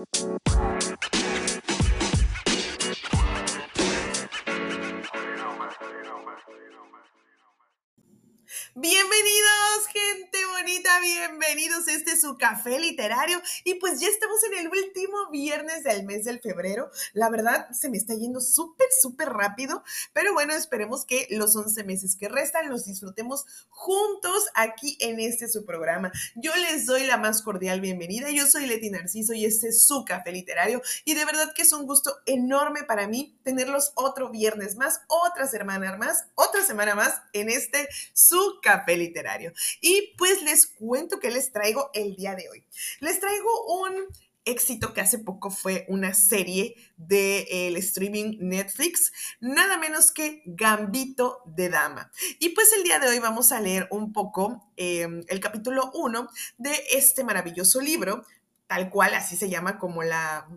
Bienvenidos, bienvenidos. Este es su café literario y pues ya estamos en el último viernes del mes del febrero. La verdad se me está yendo súper, súper rápido, pero bueno, esperemos que los 11 meses que restan los disfrutemos juntos aquí en este su programa. Yo les doy la más cordial bienvenida. Yo soy Leti Narciso y este es su café literario y de verdad que es un gusto enorme para mí tenerlos otro viernes más, otra semana más, otra semana más en este su café literario. Y pues les cuento que les traigo el día de hoy. Les traigo un éxito que hace poco fue una serie del el streaming Netflix, nada menos que Gambito de Dama. Y pues el día de hoy vamos a leer un poco em, el capítulo 1 de este maravilloso libro, tal cual así se llama como la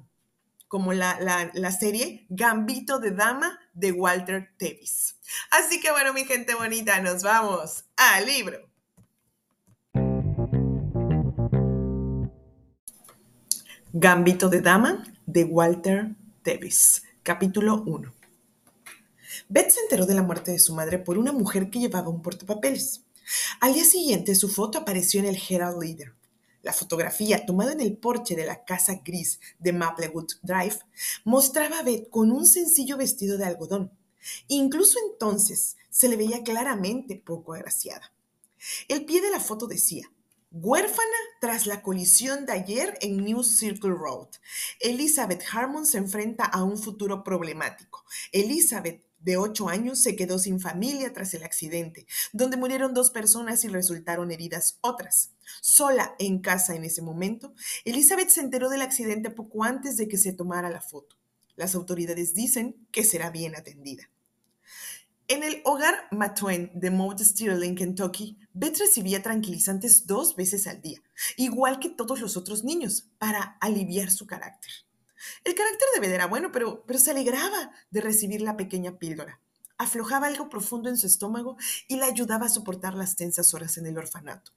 como la, la, serie Gambito de Dama de Walter Tevis. Así que bueno, mi gente bonita, nos vamos al libro. Gambito de Dama de Walter Tevis, capítulo 1. Beth se enteró de la muerte de su madre por una mujer que llevaba un portapapeles. Al día siguiente, su foto apareció en el Herald Leader. La fotografía, tomada en el porche de la casa gris de Maplewood Drive, mostraba a Beth con un sencillo vestido de algodón. Incluso entonces se le veía claramente poco agraciada. El pie de la foto decía, Huérfana tras la colisión de ayer en New Circle Road. Elizabeth Harmon se enfrenta a un futuro problemático. Elizabeth de ocho años se quedó sin familia tras el accidente, donde murieron dos personas y resultaron heridas otras. Sola en casa en ese momento, Elizabeth se enteró del accidente poco antes de que se tomara la foto. Las autoridades dicen que será bien atendida. En el hogar Matuen de Mount Sterling, Kentucky, Beth recibía tranquilizantes dos veces al día, igual que todos los otros niños, para aliviar su carácter. El carácter de Beth era bueno, pero, pero se alegraba de recibir la pequeña píldora. Aflojaba algo profundo en su estómago y la ayudaba a soportar las tensas horas en el orfanato.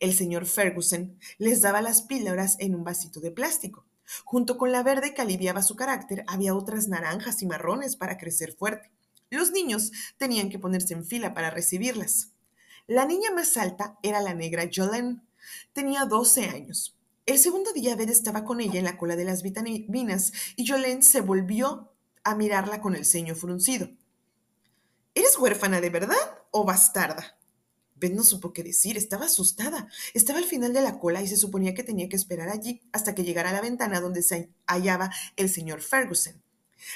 El señor Ferguson les daba las píldoras en un vasito de plástico. Junto con la verde que aliviaba su carácter, había otras naranjas y marrones para crecer fuerte. Los niños tenían que ponerse en fila para recibirlas. La niña más alta era la negra Jolene. Tenía 12 años. El segundo día Beth estaba con ella en la cola de las vitaminas y Jolene se volvió a mirarla con el ceño fruncido. ¿Eres huérfana de verdad o bastarda? Beth no supo qué decir, estaba asustada. Estaba al final de la cola y se suponía que tenía que esperar allí hasta que llegara a la ventana donde se hallaba el señor Ferguson.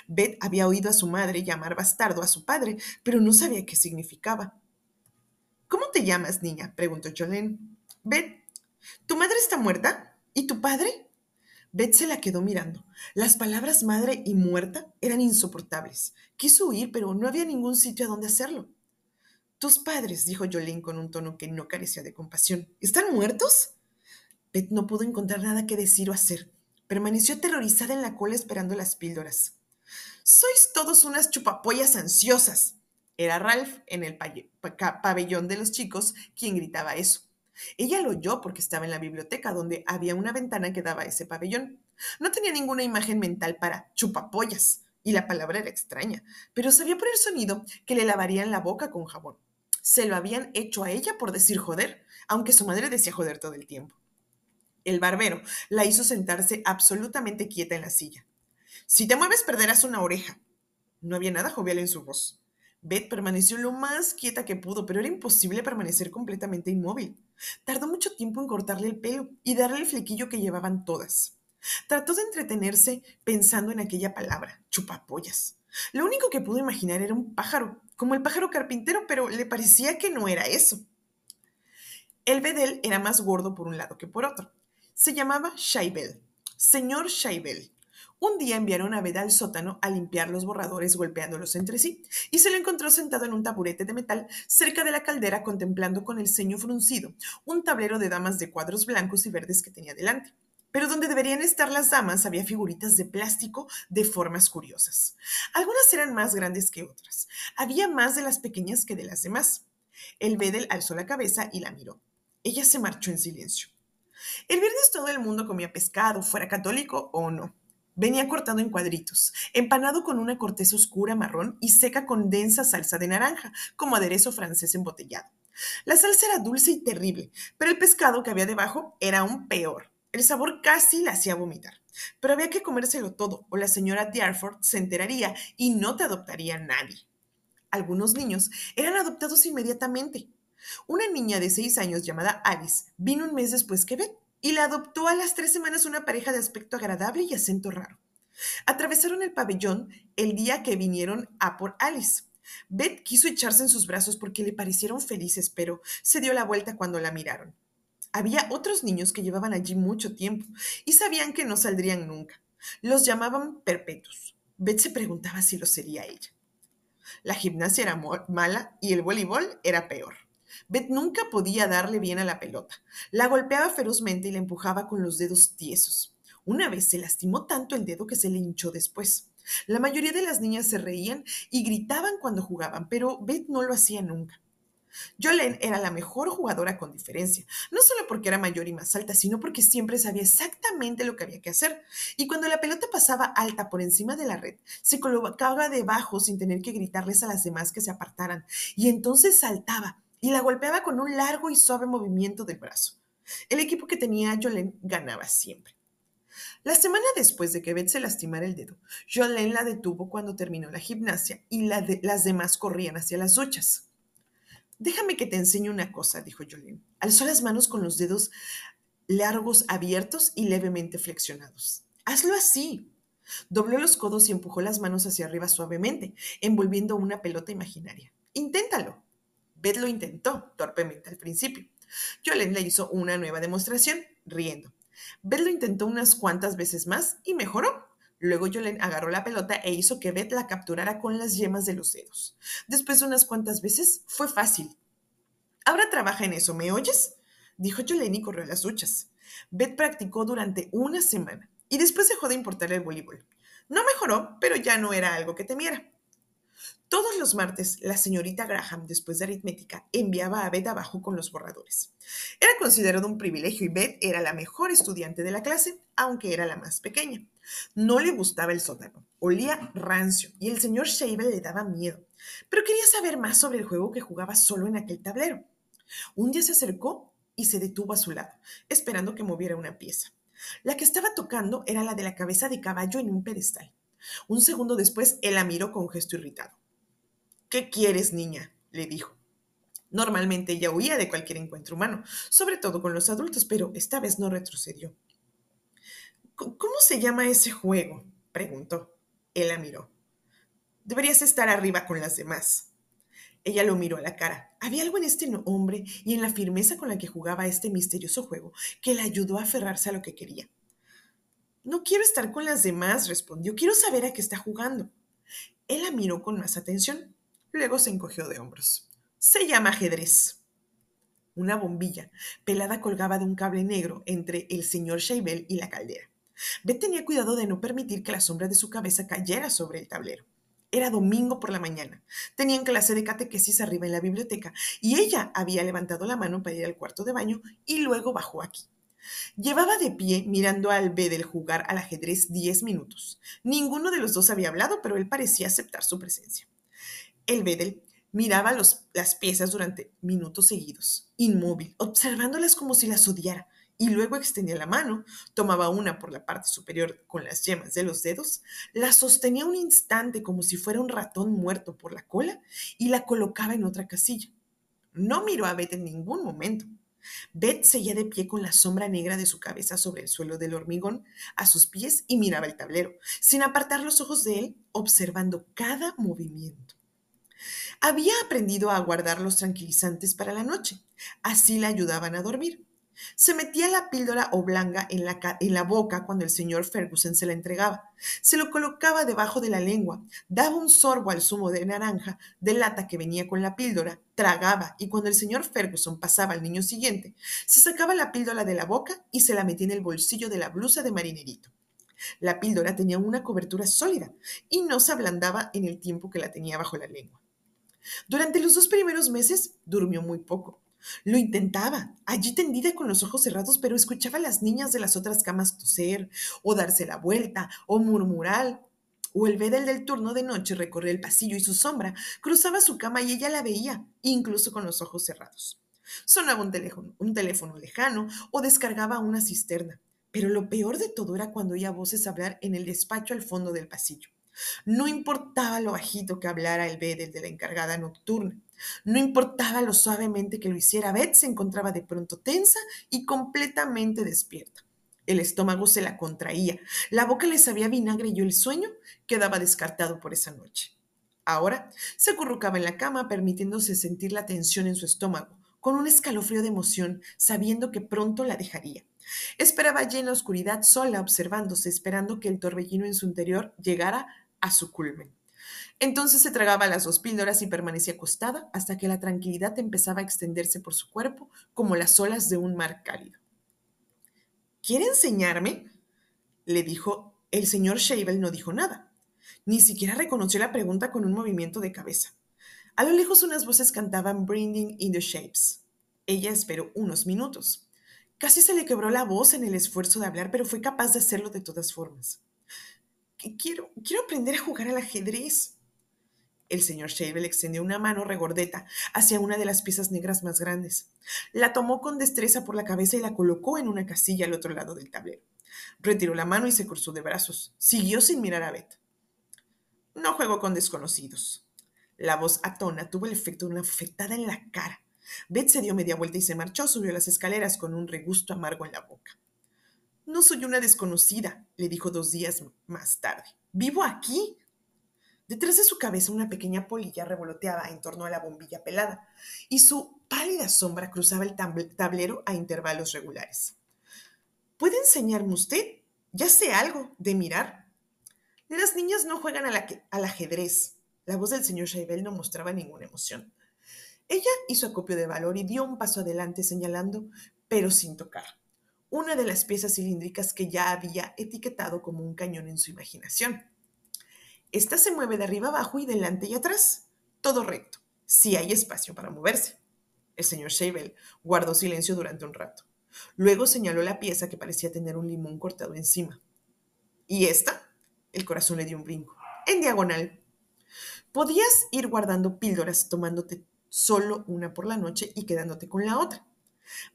Beth había oído a su madre llamar bastardo a su padre, pero no sabía qué significaba. ¿Cómo te llamas, niña? preguntó Jolene. Beth. ¿Tu madre está muerta? ¿Y tu padre? Beth se la quedó mirando. Las palabras madre y muerta eran insoportables. Quiso huir, pero no había ningún sitio a donde hacerlo. Tus padres, dijo Jolene con un tono que no carecía de compasión, ¿están muertos? Beth no pudo encontrar nada que decir o hacer. Permaneció aterrorizada en la cola esperando las píldoras. Sois todos unas chupapollas ansiosas. Era Ralph en el pabellón de los chicos quien gritaba eso. Ella lo oyó porque estaba en la biblioteca, donde había una ventana que daba a ese pabellón. No tenía ninguna imagen mental para chupapollas, y la palabra era extraña, pero sabía por el sonido que le lavarían la boca con jabón. Se lo habían hecho a ella por decir joder, aunque su madre decía joder todo el tiempo. El barbero la hizo sentarse absolutamente quieta en la silla. Si te mueves perderás una oreja. No había nada jovial en su voz. Beth permaneció lo más quieta que pudo, pero era imposible permanecer completamente inmóvil. Tardó mucho tiempo en cortarle el pelo y darle el flequillo que llevaban todas. Trató de entretenerse pensando en aquella palabra, chupapollas. Lo único que pudo imaginar era un pájaro, como el pájaro carpintero, pero le parecía que no era eso. El bedel era más gordo por un lado que por otro. Se llamaba Shaibel, señor Shaibel, un día enviaron a Beda al sótano a limpiar los borradores golpeándolos entre sí, y se lo encontró sentado en un taburete de metal cerca de la caldera contemplando con el ceño fruncido un tablero de damas de cuadros blancos y verdes que tenía delante. Pero donde deberían estar las damas había figuritas de plástico de formas curiosas. Algunas eran más grandes que otras. Había más de las pequeñas que de las demás. El Bedel alzó la cabeza y la miró. Ella se marchó en silencio. El viernes todo el mundo comía pescado, fuera católico o no. Venía cortado en cuadritos, empanado con una corteza oscura marrón y seca con densa salsa de naranja, como aderezo francés embotellado. La salsa era dulce y terrible, pero el pescado que había debajo era aún peor. El sabor casi la hacía vomitar. Pero había que comérselo todo, o la señora Darford se enteraría y no te adoptaría nadie. Algunos niños eran adoptados inmediatamente. Una niña de seis años llamada Alice vino un mes después que Beth y la adoptó a las tres semanas una pareja de aspecto agradable y acento raro. Atravesaron el pabellón el día que vinieron a por Alice. Beth quiso echarse en sus brazos porque le parecieron felices, pero se dio la vuelta cuando la miraron. Había otros niños que llevaban allí mucho tiempo y sabían que no saldrían nunca. Los llamaban perpetuos. Beth se preguntaba si lo sería ella. La gimnasia era mala y el voleibol era peor. Beth nunca podía darle bien a la pelota. La golpeaba ferozmente y la empujaba con los dedos tiesos. Una vez se lastimó tanto el dedo que se le hinchó después. La mayoría de las niñas se reían y gritaban cuando jugaban, pero Beth no lo hacía nunca. Jolene era la mejor jugadora con diferencia, no solo porque era mayor y más alta, sino porque siempre sabía exactamente lo que había que hacer. Y cuando la pelota pasaba alta por encima de la red, se colocaba debajo sin tener que gritarles a las demás que se apartaran, y entonces saltaba y la golpeaba con un largo y suave movimiento del brazo. El equipo que tenía Jolene ganaba siempre. La semana después de que Beth se lastimara el dedo, Jolene la detuvo cuando terminó la gimnasia y las demás corrían hacia las duchas. Déjame que te enseñe una cosa, dijo Jolene. Alzó las manos con los dedos largos abiertos y levemente flexionados. Hazlo así. Dobló los codos y empujó las manos hacia arriba suavemente, envolviendo una pelota imaginaria. Inténtalo. Beth lo intentó torpemente al principio. Jolene le hizo una nueva demostración, riendo. Beth lo intentó unas cuantas veces más y mejoró. Luego Jolene agarró la pelota e hizo que Beth la capturara con las yemas de los dedos. Después de unas cuantas veces, fue fácil. Ahora trabaja en eso, ¿me oyes? Dijo Jolene y corrió a las duchas. Beth practicó durante una semana y después dejó de importarle el voleibol. No mejoró, pero ya no era algo que temiera. Todos los martes, la señorita Graham, después de aritmética, enviaba a Beth abajo con los borradores. Era considerado un privilegio y Beth era la mejor estudiante de la clase, aunque era la más pequeña. No le gustaba el sótano, olía rancio y el señor Shaver le daba miedo, pero quería saber más sobre el juego que jugaba solo en aquel tablero. Un día se acercó y se detuvo a su lado, esperando que moviera una pieza. La que estaba tocando era la de la cabeza de caballo en un pedestal. Un segundo después, él la miró con gesto irritado. ¿Qué quieres, niña? le dijo. Normalmente ella huía de cualquier encuentro humano, sobre todo con los adultos, pero esta vez no retrocedió. ¿Cómo se llama ese juego? preguntó. Él la miró. Deberías estar arriba con las demás. Ella lo miró a la cara. Había algo en este hombre y en la firmeza con la que jugaba este misterioso juego que le ayudó a aferrarse a lo que quería. No quiero estar con las demás, respondió. Quiero saber a qué está jugando. Él la miró con más atención. Luego se encogió de hombros. Se llama ajedrez. Una bombilla pelada colgaba de un cable negro entre el señor Shaibel y la caldera. Beth tenía cuidado de no permitir que la sombra de su cabeza cayera sobre el tablero. Era domingo por la mañana. Tenían clase de catequesis arriba en la biblioteca y ella había levantado la mano para ir al cuarto de baño y luego bajó aquí. Llevaba de pie mirando al Bedel jugar al ajedrez diez minutos. Ninguno de los dos había hablado, pero él parecía aceptar su presencia. El Bedel miraba las piezas durante minutos seguidos, inmóvil, observándolas como si las odiara, y luego extendía la mano, tomaba una por la parte superior con las yemas de los dedos, la sostenía un instante como si fuera un ratón muerto por la cola y la colocaba en otra casilla. No miró a Beth en ningún momento. Beth seguía de pie con la sombra negra de su cabeza sobre el suelo del hormigón a sus pies y miraba el tablero, sin apartar los ojos de él, observando cada movimiento. Había aprendido a guardar los tranquilizantes para la noche. Así la ayudaban a dormir. Se metía la píldora oblonga en la, en la boca cuando el señor Ferguson se la entregaba. Se lo colocaba debajo de la lengua, daba un sorbo al zumo de naranja de lata que venía con la píldora, tragaba y cuando el señor Ferguson pasaba al niño siguiente, se sacaba la píldora de la boca y se la metía en el bolsillo de la blusa de marinerito. La píldora tenía una cobertura sólida y no se ablandaba en el tiempo que la tenía bajo la lengua. Durante los dos primeros meses durmió muy poco. Lo intentaba, allí tendida con los ojos cerrados, pero escuchaba a las niñas de las otras camas toser, o darse la vuelta, o murmurar, o el bedel del turno de noche recorría el pasillo y su sombra cruzaba su cama y ella la veía, incluso con los ojos cerrados. Sonaba un teléfono, un teléfono lejano o descargaba una cisterna. Pero lo peor de todo era cuando oía voces hablar en el despacho al fondo del pasillo. No importaba lo bajito que hablara el bedel de la encargada nocturna. No importaba lo suavemente que lo hiciera, Beth se encontraba de pronto tensa y completamente despierta. El estómago se la contraía, la boca le sabía vinagre y el sueño quedaba descartado por esa noche. Ahora se acurrucaba en la cama, permitiéndose sentir la tensión en su estómago, con un escalofrío de emoción, sabiendo que pronto la dejaría. Esperaba allí en la oscuridad sola, observándose, esperando que el torbellino en su interior llegara a su culmen. Entonces se tragaba las dos píldoras y permanecía acostada hasta que la tranquilidad empezaba a extenderse por su cuerpo como las olas de un mar cálido. ¿Quiere enseñarme? le dijo. El señor Shavel no dijo nada. Ni siquiera reconoció la pregunta con un movimiento de cabeza. A lo lejos unas voces cantaban Brinding in the Shapes. Ella esperó unos minutos. Casi se le quebró la voz en el esfuerzo de hablar, pero fue capaz de hacerlo de todas formas. Quiero, quiero aprender a jugar al ajedrez. El señor Shavel extendió una mano regordeta hacia una de las piezas negras más grandes. La tomó con destreza por la cabeza y la colocó en una casilla al otro lado del tablero. Retiró la mano y se cruzó de brazos. Siguió sin mirar a Beth. No juego con desconocidos. La voz atona tuvo el efecto de una fetada en la cara. Beth se dio media vuelta y se marchó, subió las escaleras con un regusto amargo en la boca. No soy una desconocida, le dijo dos días más tarde. Vivo aquí. Detrás de su cabeza una pequeña polilla revoloteaba en torno a la bombilla pelada, y su pálida sombra cruzaba el tablero a intervalos regulares. ¿Puede enseñarme usted? Ya sé algo de mirar. Las niñas no juegan al ajedrez. La voz del señor Shaibel no mostraba ninguna emoción. Ella hizo acopio de valor y dio un paso adelante señalando, pero sin tocar, una de las piezas cilíndricas que ya había etiquetado como un cañón en su imaginación. Esta se mueve de arriba abajo y delante y atrás, todo recto, si hay espacio para moverse. El señor Shavel guardó silencio durante un rato. Luego señaló la pieza que parecía tener un limón cortado encima. ¿Y esta? El corazón le dio un brinco. En diagonal. Podías ir guardando píldoras tomándote solo una por la noche y quedándote con la otra.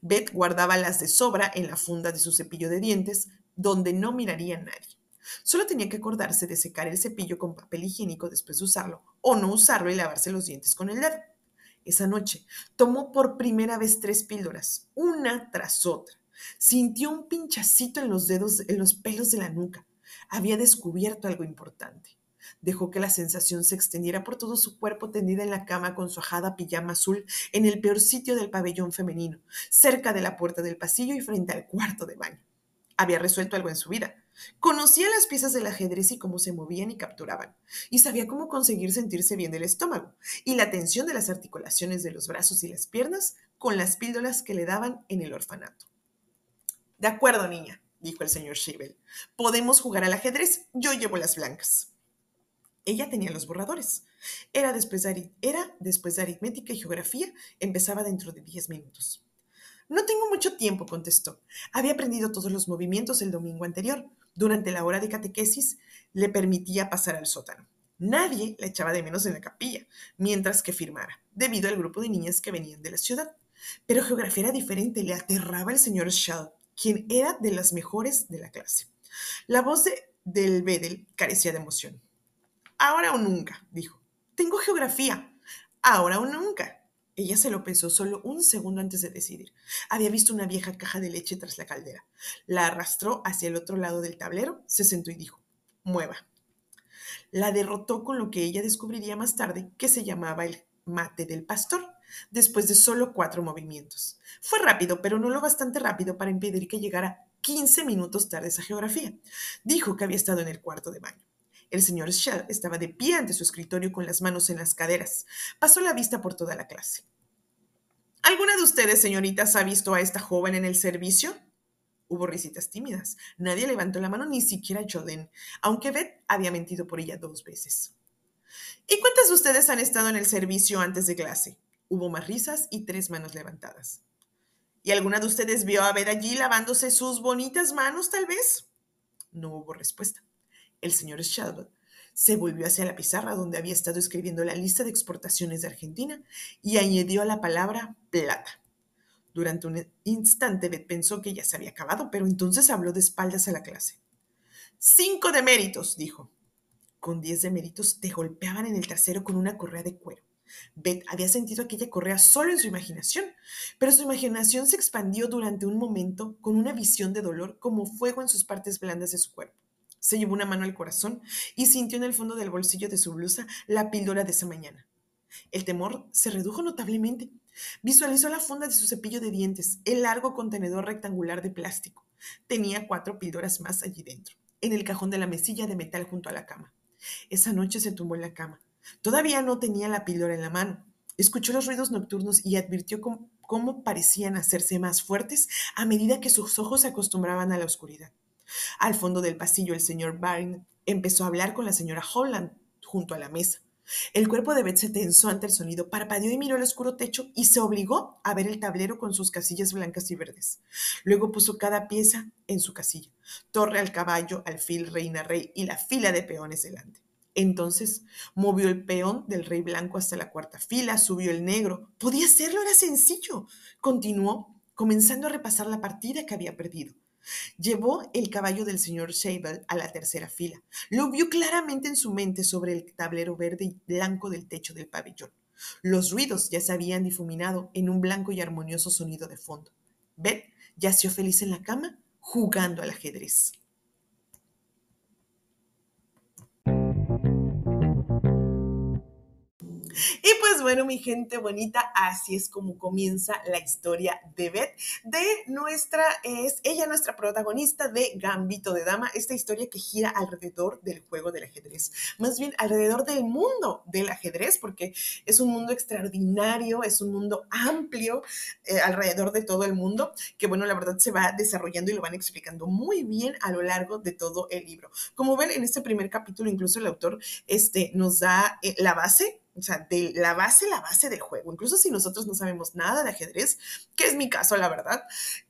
Beth guardaba las de sobra en la funda de su cepillo de dientes, donde no miraría nadie. Solo tenía que acordarse de secar el cepillo con papel higiénico después de usarlo, o no usarlo y lavarse los dientes con el dedo. Esa noche tomó por primera vez tres píldoras, una tras otra. Sintió un pinchacito en los dedos, en los pelos de la nuca. Había descubierto algo importante. Dejó que la sensación se extendiera por todo su cuerpo tendida en la cama con su ajada pijama azul en el peor sitio del pabellón femenino, cerca de la puerta del pasillo y frente al cuarto de baño. Había resuelto algo en su vida. Conocía las piezas del ajedrez y cómo se movían y capturaban, y sabía cómo conseguir sentirse bien del estómago y la tensión de las articulaciones de los brazos y las piernas con las píldoras que le daban en el orfanato. De acuerdo, niña, dijo el señor Schiebel. Podemos jugar al ajedrez. Yo llevo las blancas. Ella tenía los borradores. Era después, de, era después de aritmética y geografía. Empezaba dentro de diez minutos. No tengo mucho tiempo, contestó. Había aprendido todos los movimientos el domingo anterior. Durante la hora de catequesis le permitía pasar al sótano. Nadie la echaba de menos en la capilla, mientras que firmara, debido al grupo de niñas que venían de la ciudad. Pero geografía era diferente, le aterraba el señor Schall, quien era de las mejores de la clase. La voz de, del Bedel carecía de emoción. Ahora o nunca, dijo. Tengo geografía. Ahora o nunca. Ella se lo pensó solo un segundo antes de decidir. Había visto una vieja caja de leche tras la caldera. La arrastró hacia el otro lado del tablero, se sentó y dijo, mueva. La derrotó con lo que ella descubriría más tarde que se llamaba el mate del pastor, después de solo cuatro movimientos. Fue rápido, pero no lo bastante rápido para impedir que llegara 15 minutos tarde esa geografía. Dijo que había estado en el cuarto de baño. El señor Shell estaba de pie ante su escritorio con las manos en las caderas. Pasó la vista por toda la clase. ¿Alguna de ustedes, señoritas, ha visto a esta joven en el servicio? Hubo risitas tímidas. Nadie levantó la mano, ni siquiera Joden, aunque Beth había mentido por ella dos veces. ¿Y cuántas de ustedes han estado en el servicio antes de clase? Hubo más risas y tres manos levantadas. ¿Y alguna de ustedes vio a ver allí lavándose sus bonitas manos, tal vez? No hubo respuesta. El señor Shelby se volvió hacia la pizarra donde había estado escribiendo la lista de exportaciones de Argentina y añadió la palabra plata. Durante un instante Beth pensó que ya se había acabado, pero entonces habló de espaldas a la clase. Cinco de méritos, dijo. Con diez de méritos te golpeaban en el trasero con una correa de cuero. Beth había sentido aquella correa solo en su imaginación, pero su imaginación se expandió durante un momento con una visión de dolor como fuego en sus partes blandas de su cuerpo. Se llevó una mano al corazón y sintió en el fondo del bolsillo de su blusa la píldora de esa mañana. El temor se redujo notablemente. Visualizó la funda de su cepillo de dientes, el largo contenedor rectangular de plástico. Tenía cuatro píldoras más allí dentro, en el cajón de la mesilla de metal junto a la cama. Esa noche se tumbó en la cama. Todavía no tenía la píldora en la mano. Escuchó los ruidos nocturnos y advirtió cómo, cómo parecían hacerse más fuertes a medida que sus ojos se acostumbraban a la oscuridad. Al fondo del pasillo, el señor Barn empezó a hablar con la señora Holland junto a la mesa. El cuerpo de Beth se tensó ante el sonido, parpadeó y miró el oscuro techo y se obligó a ver el tablero con sus casillas blancas y verdes. Luego puso cada pieza en su casilla, torre al caballo, alfil, reina, rey y la fila de peones delante. Entonces movió el peón del rey blanco hasta la cuarta fila, subió el negro. Podía hacerlo, era sencillo. Continuó, comenzando a repasar la partida que había perdido. Llevó el caballo del señor Shabel a la tercera fila. Lo vio claramente en su mente sobre el tablero verde y blanco del techo del pabellón. Los ruidos ya se habían difuminado en un blanco y armonioso sonido de fondo. Beth yació feliz en la cama jugando al ajedrez. Y pues bueno, mi gente bonita, así es como comienza la historia de Beth, de nuestra, es ella nuestra protagonista de Gambito de Dama, esta historia que gira alrededor del juego del ajedrez, más bien alrededor del mundo del ajedrez, porque es un mundo extraordinario, es un mundo amplio eh, alrededor de todo el mundo, que bueno, la verdad se va desarrollando y lo van explicando muy bien a lo largo de todo el libro. Como ven, en este primer capítulo incluso el autor este, nos da eh, la base o sea, de la base, la base del juego. Incluso si nosotros no sabemos nada de ajedrez, que es mi caso, la verdad,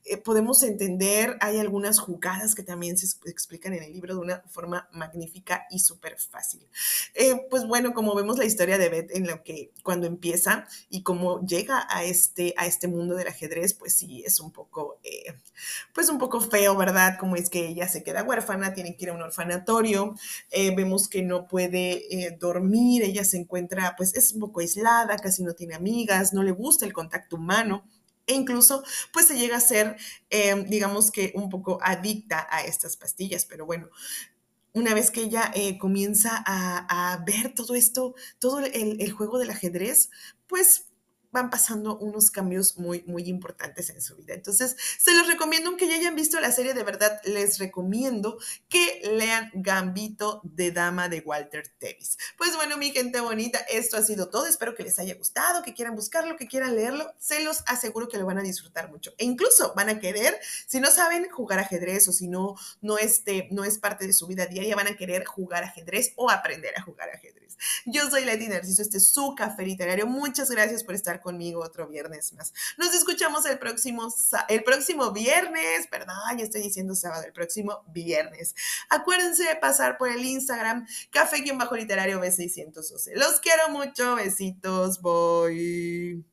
eh, podemos entender, hay algunas jugadas que también se explican en el libro de una forma magnífica y súper fácil. Eh, pues bueno, como vemos la historia de Beth en lo que cuando empieza y cómo llega a este, a este mundo del ajedrez, pues sí, es un poco, eh, pues un poco feo, ¿verdad? Como es que ella se queda huérfana, tiene que ir a un orfanatorio, vemos que no puede dormir, ella se encuentra pues es un poco aislada, casi no tiene amigas, no le gusta el contacto humano e incluso pues se llega a ser, em, digamos que un poco adicta a estas pastillas, pero bueno. Una vez que ella eh, comienza a, ver todo esto, todo el, el juego del ajedrez, pues van pasando unos cambios muy, muy importantes en su vida. Entonces, se los recomiendo, aunque ya hayan visto la serie, de verdad les recomiendo que lean Gambito de Dama de Walter Tevis. Pues bueno, mi gente bonita, esto ha sido todo. Espero que les haya gustado, que quieran buscarlo, que quieran leerlo. Se los aseguro que lo van a disfrutar mucho. E incluso van a querer, si no saben jugar ajedrez o si no, no, este, no es parte de su vida diaria, van a querer jugar ajedrez o aprender a jugar ajedrez. Yo soy Leti Narciso, este es su café literario. Muchas gracias por estar conmigo otro viernes más. Nos escuchamos el próximo, el próximo viernes, perdón, ya estoy diciendo sábado, el próximo viernes. Acuérdense de pasar por el Instagram, café-literario B612. Los quiero mucho, besitos, voy.